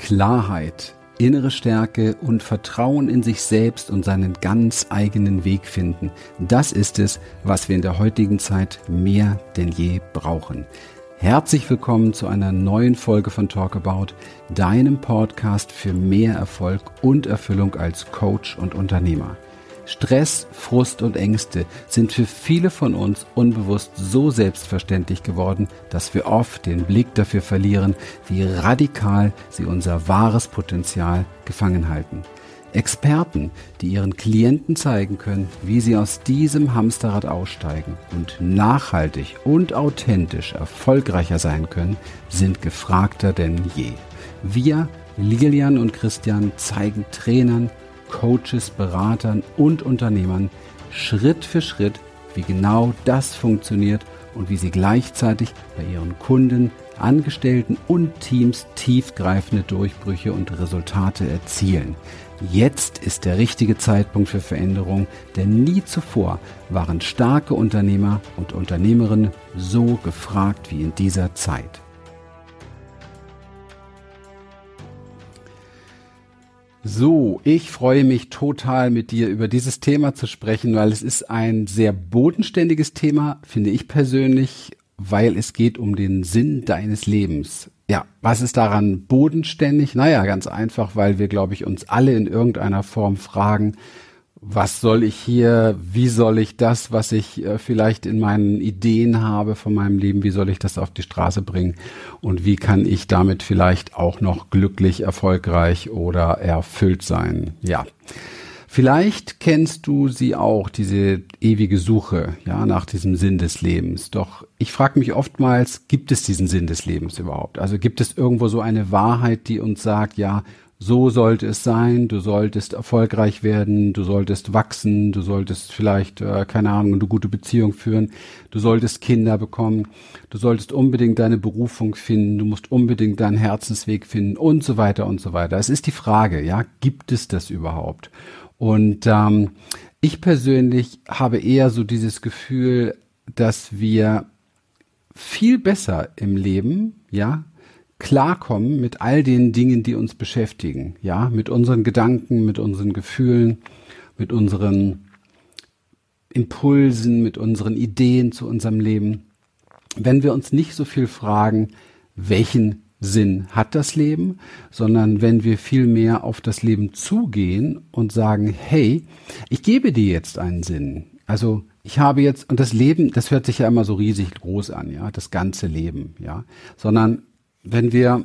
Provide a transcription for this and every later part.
Klarheit, innere Stärke und Vertrauen in sich selbst und seinen ganz eigenen Weg finden. Das ist es, was wir in der heutigen Zeit mehr denn je brauchen. Herzlich willkommen zu einer neuen Folge von Talk About, deinem Podcast für mehr Erfolg und Erfüllung als Coach und Unternehmer. Stress, Frust und Ängste sind für viele von uns unbewusst so selbstverständlich geworden, dass wir oft den Blick dafür verlieren, wie radikal sie unser wahres Potenzial gefangen halten. Experten, die ihren Klienten zeigen können, wie sie aus diesem Hamsterrad aussteigen und nachhaltig und authentisch erfolgreicher sein können, sind gefragter denn je. Wir, Lilian und Christian, zeigen Trainern, Coaches, Beratern und Unternehmern Schritt für Schritt, wie genau das funktioniert und wie sie gleichzeitig bei ihren Kunden, Angestellten und Teams tiefgreifende Durchbrüche und Resultate erzielen. Jetzt ist der richtige Zeitpunkt für Veränderung, denn nie zuvor waren starke Unternehmer und Unternehmerinnen so gefragt wie in dieser Zeit. So, ich freue mich total mit dir über dieses Thema zu sprechen, weil es ist ein sehr bodenständiges Thema, finde ich persönlich, weil es geht um den Sinn deines Lebens. Ja, was ist daran bodenständig? Naja, ganz einfach, weil wir, glaube ich, uns alle in irgendeiner Form fragen, was soll ich hier, wie soll ich das, was ich äh, vielleicht in meinen Ideen habe von meinem Leben, wie soll ich das auf die Straße bringen und wie kann ich damit vielleicht auch noch glücklich, erfolgreich oder erfüllt sein? Ja. Vielleicht kennst du sie auch, diese ewige Suche, ja, nach diesem Sinn des Lebens. Doch ich frage mich oftmals, gibt es diesen Sinn des Lebens überhaupt? Also gibt es irgendwo so eine Wahrheit, die uns sagt, ja, so sollte es sein, du solltest erfolgreich werden, du solltest wachsen, du solltest vielleicht, äh, keine Ahnung, eine gute Beziehung führen, du solltest Kinder bekommen, du solltest unbedingt deine Berufung finden, du musst unbedingt deinen Herzensweg finden und so weiter und so weiter. Es ist die Frage, ja, gibt es das überhaupt? Und ähm, ich persönlich habe eher so dieses Gefühl, dass wir viel besser im Leben, ja, klarkommen mit all den Dingen, die uns beschäftigen, ja, mit unseren Gedanken, mit unseren Gefühlen, mit unseren Impulsen, mit unseren Ideen zu unserem Leben, wenn wir uns nicht so viel fragen, welchen Sinn hat das Leben, sondern wenn wir viel mehr auf das Leben zugehen und sagen, hey, ich gebe dir jetzt einen Sinn. Also ich habe jetzt, und das Leben, das hört sich ja immer so riesig groß an, ja, das ganze Leben, ja, sondern wenn wir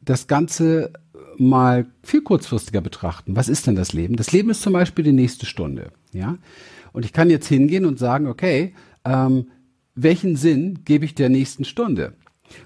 das Ganze mal viel kurzfristiger betrachten, was ist denn das Leben? Das Leben ist zum Beispiel die nächste Stunde, ja. Und ich kann jetzt hingehen und sagen, okay, ähm, welchen Sinn gebe ich der nächsten Stunde?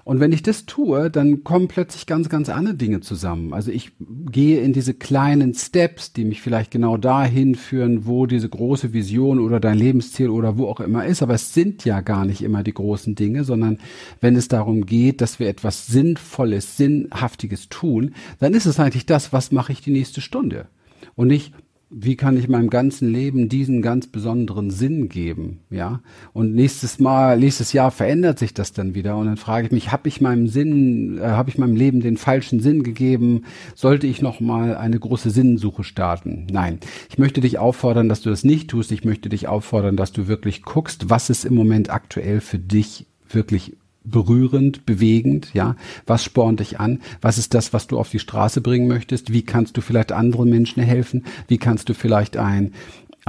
Und wenn ich das tue, dann kommen plötzlich ganz, ganz andere Dinge zusammen. Also ich gehe in diese kleinen Steps, die mich vielleicht genau dahin führen, wo diese große Vision oder dein Lebensziel oder wo auch immer ist. Aber es sind ja gar nicht immer die großen Dinge, sondern wenn es darum geht, dass wir etwas Sinnvolles, Sinnhaftiges tun, dann ist es eigentlich das, was mache ich die nächste Stunde. Und nicht, wie kann ich meinem ganzen Leben diesen ganz besonderen Sinn geben, ja? Und nächstes Mal, nächstes Jahr verändert sich das dann wieder und dann frage ich mich, habe ich meinem Sinn, äh, habe ich meinem Leben den falschen Sinn gegeben? Sollte ich noch mal eine große Sinnsuche starten? Nein, ich möchte dich auffordern, dass du das nicht tust. Ich möchte dich auffordern, dass du wirklich guckst, was ist im Moment aktuell für dich wirklich berührend, bewegend, ja? Was spornt dich an? Was ist das, was du auf die Straße bringen möchtest? Wie kannst du vielleicht anderen Menschen helfen? Wie kannst du vielleicht ein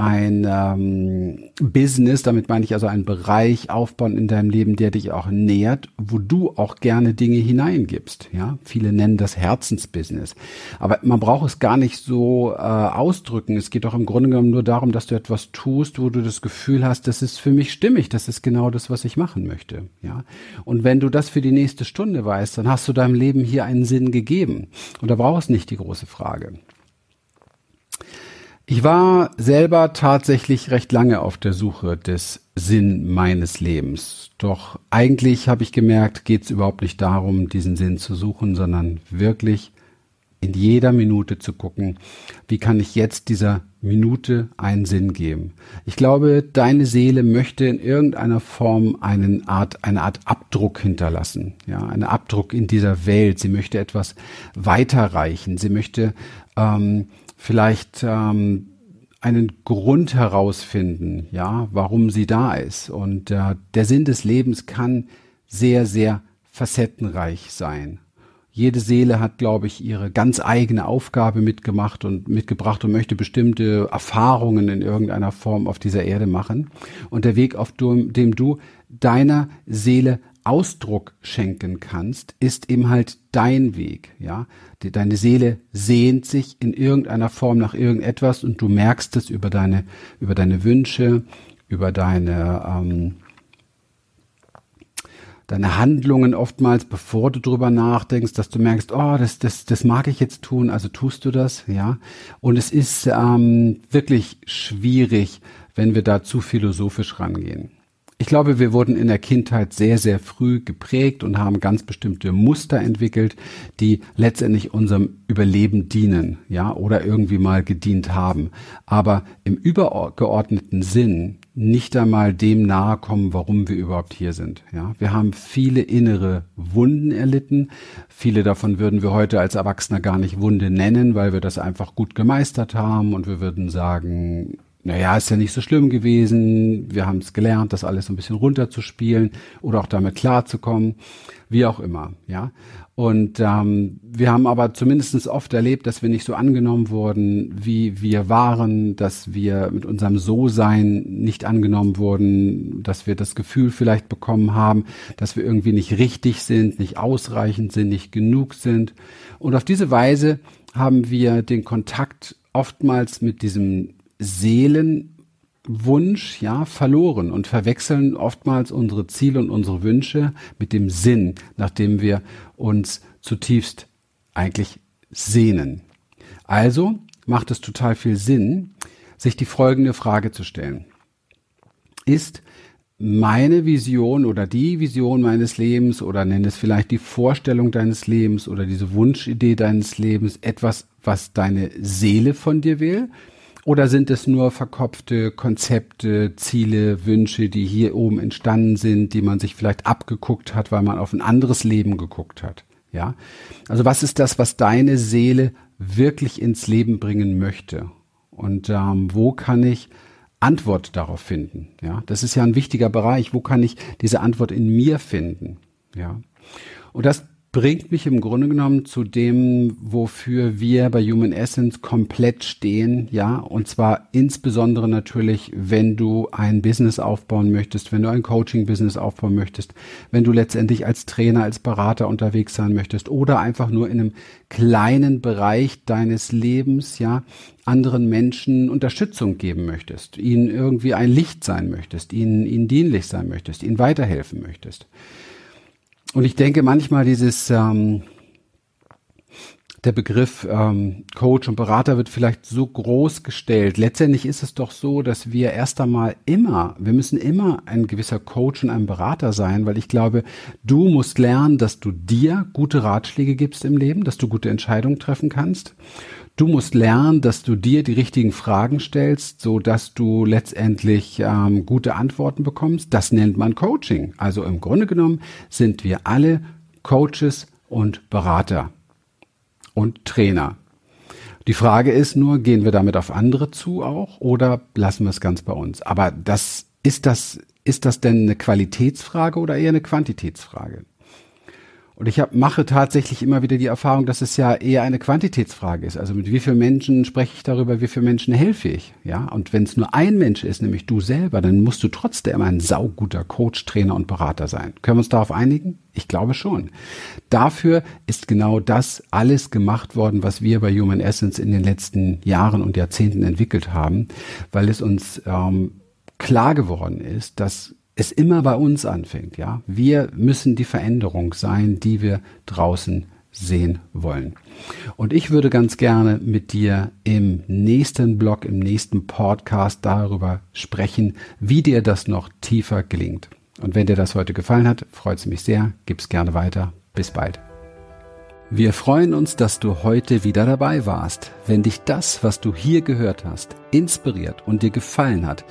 ein ähm, Business, damit meine ich also einen Bereich aufbauen in deinem Leben, der dich auch nährt, wo du auch gerne Dinge hineingibst. Ja, viele nennen das Herzensbusiness, aber man braucht es gar nicht so äh, ausdrücken. Es geht doch im Grunde genommen nur darum, dass du etwas tust, wo du das Gefühl hast, das ist für mich stimmig, das ist genau das, was ich machen möchte. Ja, und wenn du das für die nächste Stunde weißt, dann hast du deinem Leben hier einen Sinn gegeben. Und da brauchst du nicht die große Frage. Ich war selber tatsächlich recht lange auf der Suche des Sinn meines Lebens. Doch eigentlich habe ich gemerkt, geht es überhaupt nicht darum, diesen Sinn zu suchen, sondern wirklich in jeder Minute zu gucken, wie kann ich jetzt dieser Minute einen Sinn geben. Ich glaube, deine Seele möchte in irgendeiner Form einen Art, eine Art Abdruck hinterlassen, ja, einen Abdruck in dieser Welt. Sie möchte etwas weiterreichen. Sie möchte ähm, vielleicht ähm, einen Grund herausfinden, ja, warum sie da ist. Und äh, der Sinn des Lebens kann sehr, sehr facettenreich sein. Jede Seele hat, glaube ich, ihre ganz eigene Aufgabe mitgemacht und mitgebracht und möchte bestimmte Erfahrungen in irgendeiner Form auf dieser Erde machen. Und der Weg, auf dem du deiner Seele Ausdruck schenken kannst, ist eben halt dein Weg, ja. Deine Seele sehnt sich in irgendeiner Form nach irgendetwas und du merkst es über deine, über deine Wünsche, über deine, ähm, deine Handlungen oftmals, bevor du drüber nachdenkst, dass du merkst, oh, das, das, das mag ich jetzt tun, also tust du das, ja. Und es ist ähm, wirklich schwierig, wenn wir da zu philosophisch rangehen. Ich glaube, wir wurden in der Kindheit sehr, sehr früh geprägt und haben ganz bestimmte Muster entwickelt, die letztendlich unserem Überleben dienen, ja, oder irgendwie mal gedient haben. Aber im übergeordneten Sinn nicht einmal dem nahe kommen, warum wir überhaupt hier sind. Ja, wir haben viele innere Wunden erlitten. Viele davon würden wir heute als Erwachsener gar nicht Wunde nennen, weil wir das einfach gut gemeistert haben und wir würden sagen, naja, ist ja nicht so schlimm gewesen. Wir haben es gelernt, das alles so ein bisschen runterzuspielen oder auch damit klarzukommen, wie auch immer, ja. Und ähm, wir haben aber zumindest oft erlebt, dass wir nicht so angenommen wurden, wie wir waren, dass wir mit unserem So-Sein nicht angenommen wurden, dass wir das Gefühl vielleicht bekommen haben, dass wir irgendwie nicht richtig sind, nicht ausreichend sind, nicht genug sind. Und auf diese Weise haben wir den Kontakt oftmals mit diesem Seelenwunsch, ja, verloren und verwechseln oftmals unsere Ziele und unsere Wünsche mit dem Sinn, nach dem wir uns zutiefst eigentlich sehnen. Also macht es total viel Sinn, sich die folgende Frage zu stellen. Ist meine Vision oder die Vision meines Lebens oder nenn es vielleicht die Vorstellung deines Lebens oder diese Wunschidee deines Lebens etwas, was deine Seele von dir will? Oder sind es nur verkopfte Konzepte, Ziele, Wünsche, die hier oben entstanden sind, die man sich vielleicht abgeguckt hat, weil man auf ein anderes Leben geguckt hat? Ja. Also was ist das, was deine Seele wirklich ins Leben bringen möchte? Und ähm, wo kann ich Antwort darauf finden? Ja, das ist ja ein wichtiger Bereich. Wo kann ich diese Antwort in mir finden? Ja. Und das bringt mich im Grunde genommen zu dem, wofür wir bei Human Essence komplett stehen, ja, und zwar insbesondere natürlich, wenn du ein Business aufbauen möchtest, wenn du ein Coaching-Business aufbauen möchtest, wenn du letztendlich als Trainer, als Berater unterwegs sein möchtest oder einfach nur in einem kleinen Bereich deines Lebens, ja, anderen Menschen Unterstützung geben möchtest, ihnen irgendwie ein Licht sein möchtest, ihnen, ihnen dienlich sein möchtest, ihnen weiterhelfen möchtest. Und ich denke manchmal dieses, ähm, der Begriff ähm, Coach und Berater wird vielleicht so groß gestellt. Letztendlich ist es doch so, dass wir erst einmal immer, wir müssen immer ein gewisser Coach und ein Berater sein, weil ich glaube, du musst lernen, dass du dir gute Ratschläge gibst im Leben, dass du gute Entscheidungen treffen kannst. Du musst lernen, dass du dir die richtigen Fragen stellst, so dass du letztendlich ähm, gute Antworten bekommst. Das nennt man Coaching. Also im Grunde genommen sind wir alle Coaches und Berater und Trainer. Die Frage ist nur, gehen wir damit auf andere zu auch oder lassen wir es ganz bei uns? Aber das ist das ist das denn eine Qualitätsfrage oder eher eine Quantitätsfrage? Und ich hab, mache tatsächlich immer wieder die Erfahrung, dass es ja eher eine Quantitätsfrage ist. Also mit wie vielen Menschen spreche ich darüber, wie vielen Menschen helfe ich? Ja, und wenn es nur ein Mensch ist, nämlich du selber, dann musst du trotzdem ein sauguter Coach, Trainer und Berater sein. Können wir uns darauf einigen? Ich glaube schon. Dafür ist genau das alles gemacht worden, was wir bei Human Essence in den letzten Jahren und Jahrzehnten entwickelt haben, weil es uns ähm, klar geworden ist, dass es immer bei uns anfängt, ja. Wir müssen die Veränderung sein, die wir draußen sehen wollen. Und ich würde ganz gerne mit dir im nächsten Blog, im nächsten Podcast darüber sprechen, wie dir das noch tiefer gelingt. Und wenn dir das heute gefallen hat, freut es mich sehr. Gib's gerne weiter. Bis bald. Wir freuen uns, dass du heute wieder dabei warst. Wenn dich das, was du hier gehört hast, inspiriert und dir gefallen hat,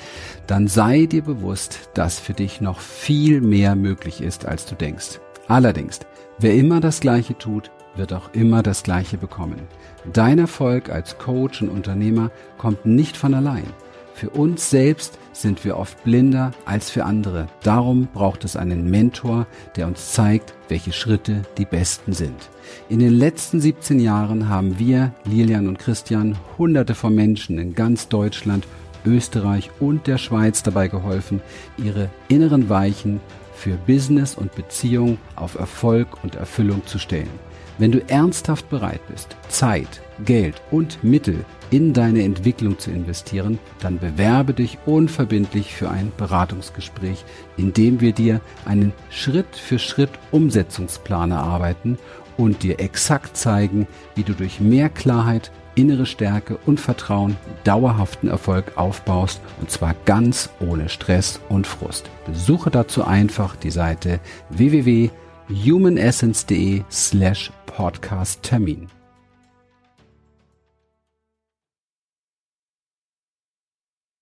dann sei dir bewusst, dass für dich noch viel mehr möglich ist, als du denkst. Allerdings, wer immer das Gleiche tut, wird auch immer das Gleiche bekommen. Dein Erfolg als Coach und Unternehmer kommt nicht von allein. Für uns selbst sind wir oft blinder als für andere. Darum braucht es einen Mentor, der uns zeigt, welche Schritte die besten sind. In den letzten 17 Jahren haben wir, Lilian und Christian, hunderte von Menschen in ganz Deutschland, Österreich und der Schweiz dabei geholfen, ihre inneren Weichen für Business und Beziehung auf Erfolg und Erfüllung zu stellen. Wenn du ernsthaft bereit bist, Zeit, Geld und Mittel in deine Entwicklung zu investieren, dann bewerbe dich unverbindlich für ein Beratungsgespräch, in dem wir dir einen Schritt für Schritt Umsetzungsplan erarbeiten und dir exakt zeigen, wie du durch mehr Klarheit, innere Stärke und Vertrauen dauerhaften Erfolg aufbaust und zwar ganz ohne Stress und Frust. Besuche dazu einfach die Seite www.humanessence.de slash podcast Termin.